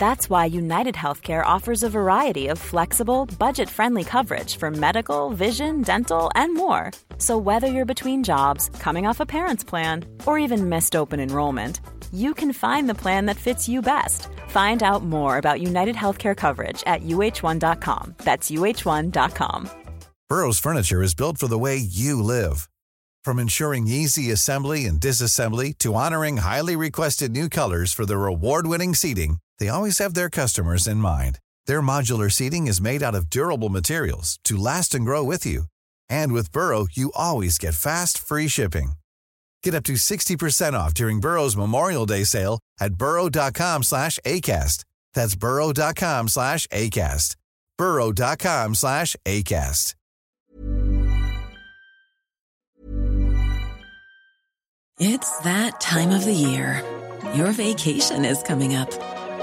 That's why United Healthcare offers a variety of flexible, budget friendly coverage for medical, vision, dental, and more. So, whether you're between jobs, coming off a parent's plan, or even missed open enrollment, you can find the plan that fits you best. Find out more about United Healthcare coverage at uh1.com. That's uh1.com. Burrow's furniture is built for the way you live. From ensuring easy assembly and disassembly to honoring highly requested new colors for their award winning seating, they always have their customers in mind. Their modular seating is made out of durable materials to last and grow with you. And with Burrow, you always get fast, free shipping. Get up to 60% off during Burrow's Memorial Day sale at burrow.com slash ACAST. That's burrow.com slash ACAST. burrow.com slash ACAST. It's that time of the year. Your vacation is coming up.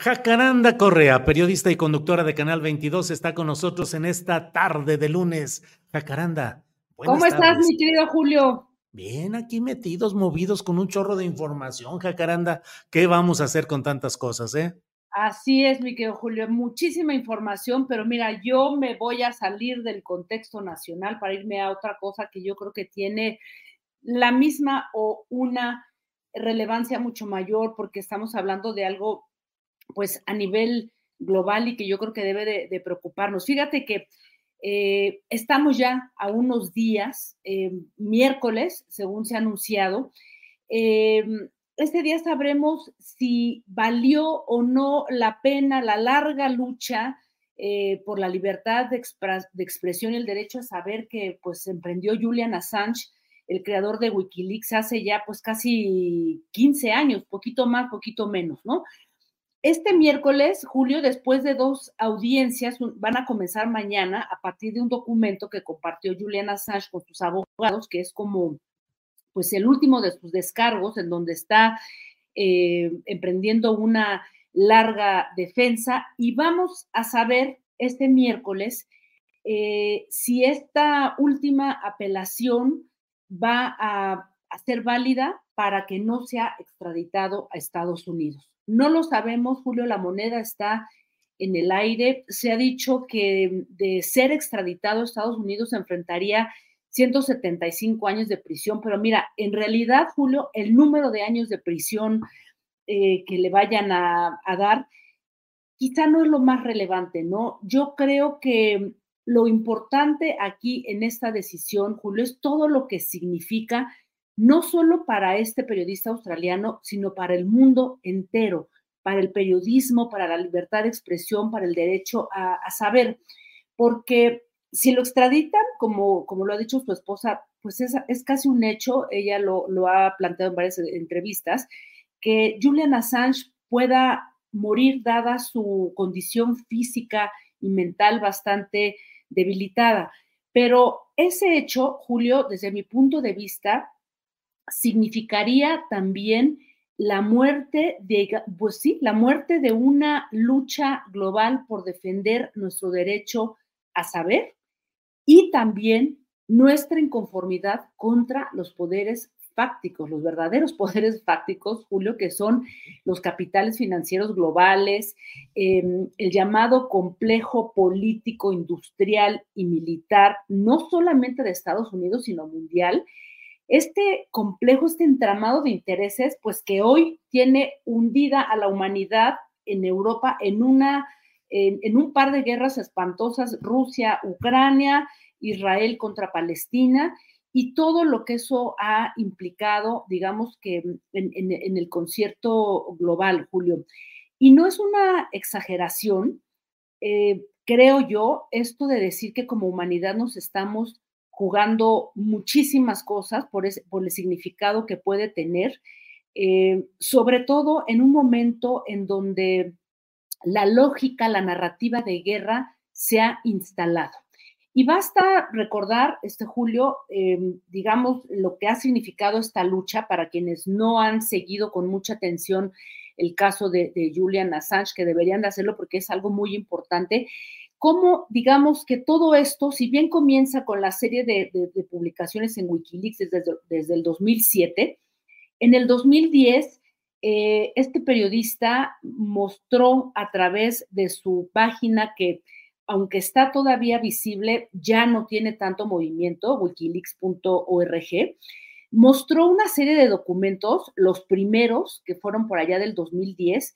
Jacaranda Correa, periodista y conductora de Canal 22, está con nosotros en esta tarde de lunes. Jacaranda, ¿cómo estás, mi querido Julio? Bien, aquí metidos, movidos con un chorro de información, Jacaranda. ¿Qué vamos a hacer con tantas cosas, eh? Así es, mi querido Julio, muchísima información, pero mira, yo me voy a salir del contexto nacional para irme a otra cosa que yo creo que tiene la misma o una relevancia mucho mayor porque estamos hablando de algo pues a nivel global y que yo creo que debe de, preocuparnos. Fíjate que eh, estamos ya a unos días, eh, miércoles, según se ha anunciado. Eh, este día sabremos si valió o no la pena la larga lucha por la libertad de, de, expresión y el derecho a saber que pues emprendió Julian Assange, el creador de Wikileaks, hace ya pues casi 15 años, poquito más, poquito menos, ¿no? Este miércoles, Julio, después de dos audiencias, van a comenzar mañana a partir de un documento que compartió Julian Assange con sus abogados, que es como pues el último de sus descargos, en donde está eh, emprendiendo una larga defensa. Y vamos a saber este miércoles eh, si esta última apelación va a ser válida para que no sea extraditado a Estados Unidos. No lo sabemos, Julio, la moneda está en el aire. Se ha dicho que de ser extraditado a Estados Unidos se enfrentaría 175 años de prisión, pero mira, en realidad, Julio, el número de años de prisión eh, que le vayan a, a dar quizá no es lo más relevante, ¿no? Yo creo que lo importante aquí en esta decisión, Julio, es todo lo que significa no solo para este periodista australiano, sino para el mundo entero, para el periodismo, para la libertad de expresión, para el derecho a, saber, porque si lo extraditan, como, como lo ha dicho su esposa, pues es, es casi un hecho, ella lo, lo, ha planteado en varias entrevistas, que Julian Assange pueda morir dada su condición física y mental bastante debilitada. Pero ese hecho, Julio, desde mi punto de vista, significaría también la muerte de, pues sí, la muerte de una lucha global por defender nuestro derecho a saber y también nuestra inconformidad contra los poderes fácticos, los verdaderos poderes fácticos, Julio, que son los capitales financieros globales, em, el llamado complejo político, industrial y militar, no solamente de Estados Unidos, sino mundial. Este complejo, este entramado de intereses, pues que hoy tiene hundida a la humanidad en Europa en una en, un par de guerras espantosas, Rusia, Ucrania, Israel contra Palestina, y todo lo que eso ha implicado, digamos que en, el concierto global, Julio. Y no es una exageración, eh, creo yo, esto de decir que como humanidad nos estamos jugando muchísimas cosas por, el significado que puede tener, eh, sobre todo en un momento en donde la lógica, la narrativa de guerra se ha instalado. Y basta recordar, este Julio, em, digamos, lo que ha significado esta lucha para quienes no han seguido con mucha atención el caso de, Julian Assange, que deberían de hacerlo porque es algo muy importante. Cómo, digamos, que todo esto, si bien comienza con la serie de, publicaciones en Wikileaks desde, desde el 2007, en el 2010 eh, este periodista mostró a través de su página que, aunque está todavía visible, ya no tiene tanto movimiento, wikileaks.org, mostró una serie de documentos, los primeros que fueron por allá del 2010,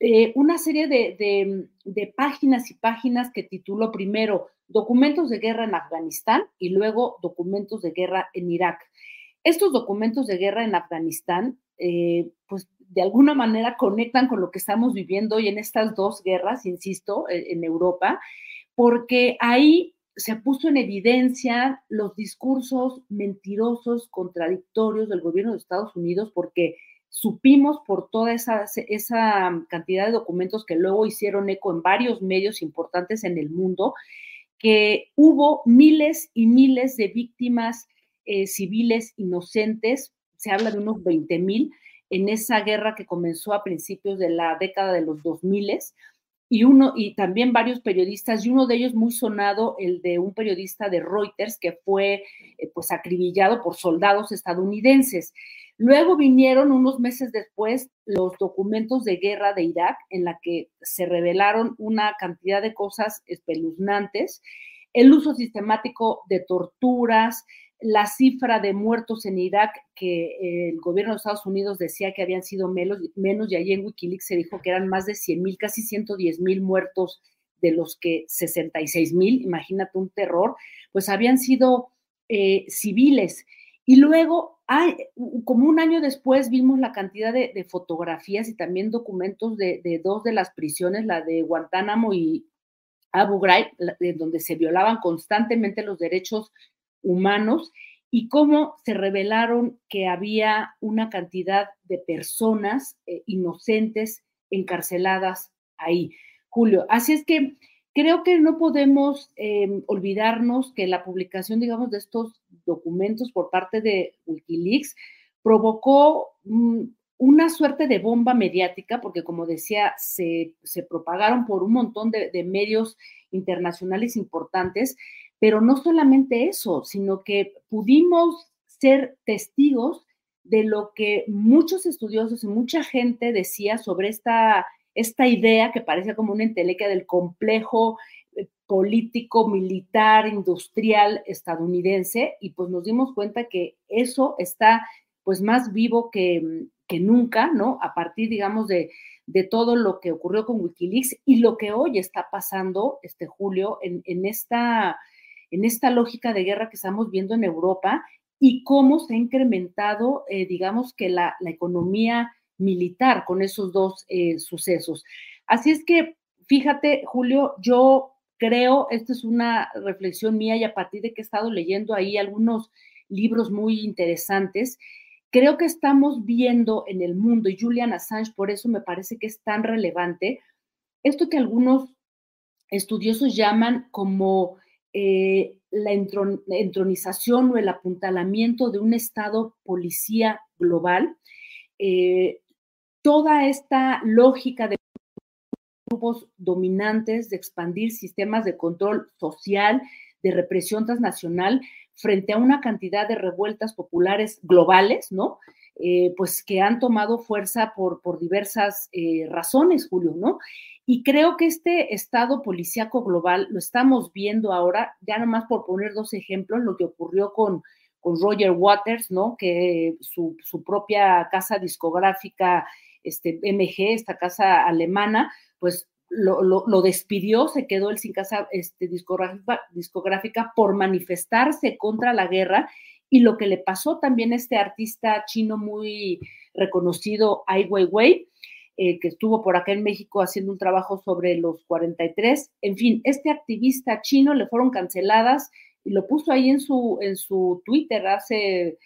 eh, una serie de, de, páginas y páginas que tituló primero Documentos de guerra en Afganistán y luego Documentos de guerra en Irak. Estos documentos de guerra en Afganistán eh, pues de alguna manera conectan con lo que estamos viviendo hoy en estas dos guerras, insisto, e, en Europa, porque ahí se puso en evidencia los discursos mentirosos, contradictorios del gobierno de Estados Unidos, porque supimos por toda esa, esa cantidad de documentos que luego hicieron eco en varios medios importantes en el mundo, que hubo miles y miles de víctimas eh, civiles inocentes se habla de unos 20 mil en esa guerra que comenzó a principios de la década de los 2000 y uno y también varios periodistas y uno de ellos muy sonado el de un periodista de Reuters que fue eh, pues acribillado por soldados estadounidenses. Luego vinieron unos meses después los documentos de guerra de Irak en la que se revelaron una cantidad de cosas espeluznantes, el uso sistemático de torturas, la cifra de muertos en Irak que el gobierno de Estados Unidos decía que habían sido menos, menos y allí en Wikileaks se dijo que eran más de 100 mil, casi 110 mil muertos de los que 66 mil, imagínate un terror, pues habían sido eh, civiles. Y luego, como un año después, vimos la cantidad de, fotografías y también documentos de, de, dos de las prisiones, la de Guantánamo y Abu Ghraib, donde se violaban constantemente los derechos humanos y cómo se revelaron que había una cantidad de personas eh, inocentes encarceladas ahí. Julio, así es que creo que no podemos em, olvidarnos que la publicación, digamos, de estos documentos por parte de Wikileaks provocó mm, una suerte de bomba mediática, porque como decía, se, propagaron por un montón de, de medios internacionales importantes, pero no solamente eso, sino que pudimos ser testigos de lo que muchos estudiosos y mucha gente decía sobre esta, esta idea que parece como una entelequia del complejo eh, político, militar, industrial estadounidense, y pues nos dimos cuenta que eso está pues más vivo que, nunca, ¿no? A partir, digamos, de, de, todo lo que ocurrió con Wikileaks y lo que hoy está pasando, este Julio, en, en esta en esta lógica de guerra que estamos viendo en Europa y cómo se ha incrementado, eh, digamos que la, economía militar con esos dos eh, sucesos. Así es que, fíjate, Julio, yo creo, esta es una reflexión mía y a partir de que he estado leyendo ahí algunos libros muy interesantes, creo que estamos viendo en el mundo, y Julian Assange, por eso me parece que es tan relevante, esto que algunos estudiosos llaman como eh, la entronización o el apuntalamiento de un Estado policía global, eh, toda esta lógica de grupos dominantes de expandir sistemas de control social, de represión transnacional, frente a una cantidad de revueltas populares globales, ¿no? Eh, pues que han tomado fuerza por, por diversas eh, razones, Julio, ¿no? Y creo que este estado policíaco global lo estamos viendo ahora, ya nomás por poner dos ejemplos, lo que ocurrió con, con Roger Waters, ¿no? Que su, su propia casa discográfica, este, MG, esta casa alemana, pues lo, lo, despidió, se quedó él sin casa este, discográfica, por manifestarse contra la guerra y lo que le pasó también a este artista chino muy reconocido, Ai Weiwei, eh, que estuvo por acá en México haciendo un trabajo sobre los 43. En fin, este activista chino le fueron canceladas y lo puso ahí en su, en su Twitter hace,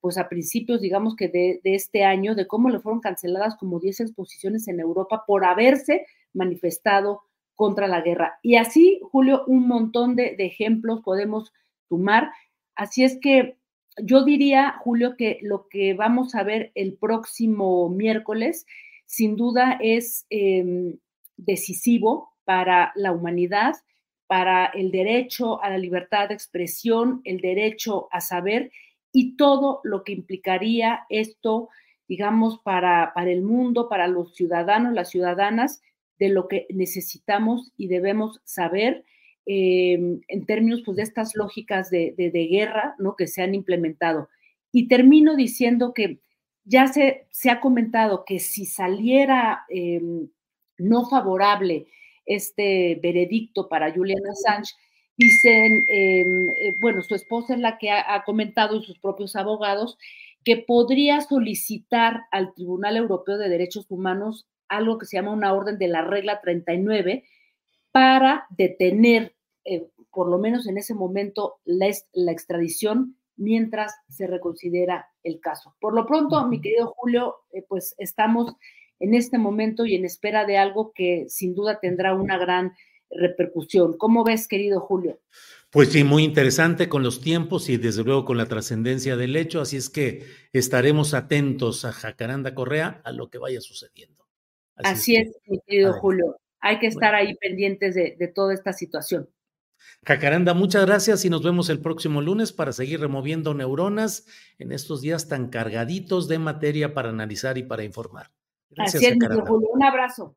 pues a principios, digamos que de, este año, de cómo le fueron canceladas como 10 exposiciones en Europa por haberse manifestado contra la guerra. Y así, Julio, un montón de, ejemplos podemos sumar. Así es que yo diría, Julio, que lo que vamos a ver el próximo miércoles, sin duda, es em, decisivo para la humanidad, para el derecho a la libertad de expresión, el derecho a saber y todo lo que implicaría esto, digamos, para, para el mundo, para los ciudadanos, las ciudadanas, de lo que necesitamos y debemos saber Em, en términos pues, de estas lógicas de, guerra ¿no? que se han implementado. Y termino diciendo que ya se, se ha comentado que si saliera em, no favorable este veredicto para Julian Assange, dicen, em, eh, bueno, su esposa es la que ha, ha comentado y sus propios abogados que podría solicitar al Tribunal Europeo de Derechos Humanos algo que se llama una orden de la regla 39 para detener eh, por lo menos en ese momento, la, la extradición mientras se reconsidera el caso. Por lo pronto, mi querido Julio, eh, pues estamos en este momento y en espera de algo que sin duda tendrá una gran repercusión. ¿Cómo ves, querido Julio? Pues sí, muy interesante con los tiempos y desde luego con la trascendencia del hecho, así es que estaremos atentos a Jacaranda Correa a lo que vaya sucediendo. Así, es, mi querido Julio. Hay que estar ahí pendientes de toda esta situación. Jacaranda, muchas gracias y nos vemos el próximo lunes para seguir removiendo neuronas en estos días tan cargaditos de materia para analizar y para informar. Gracias, Así es, Julio. Un abrazo.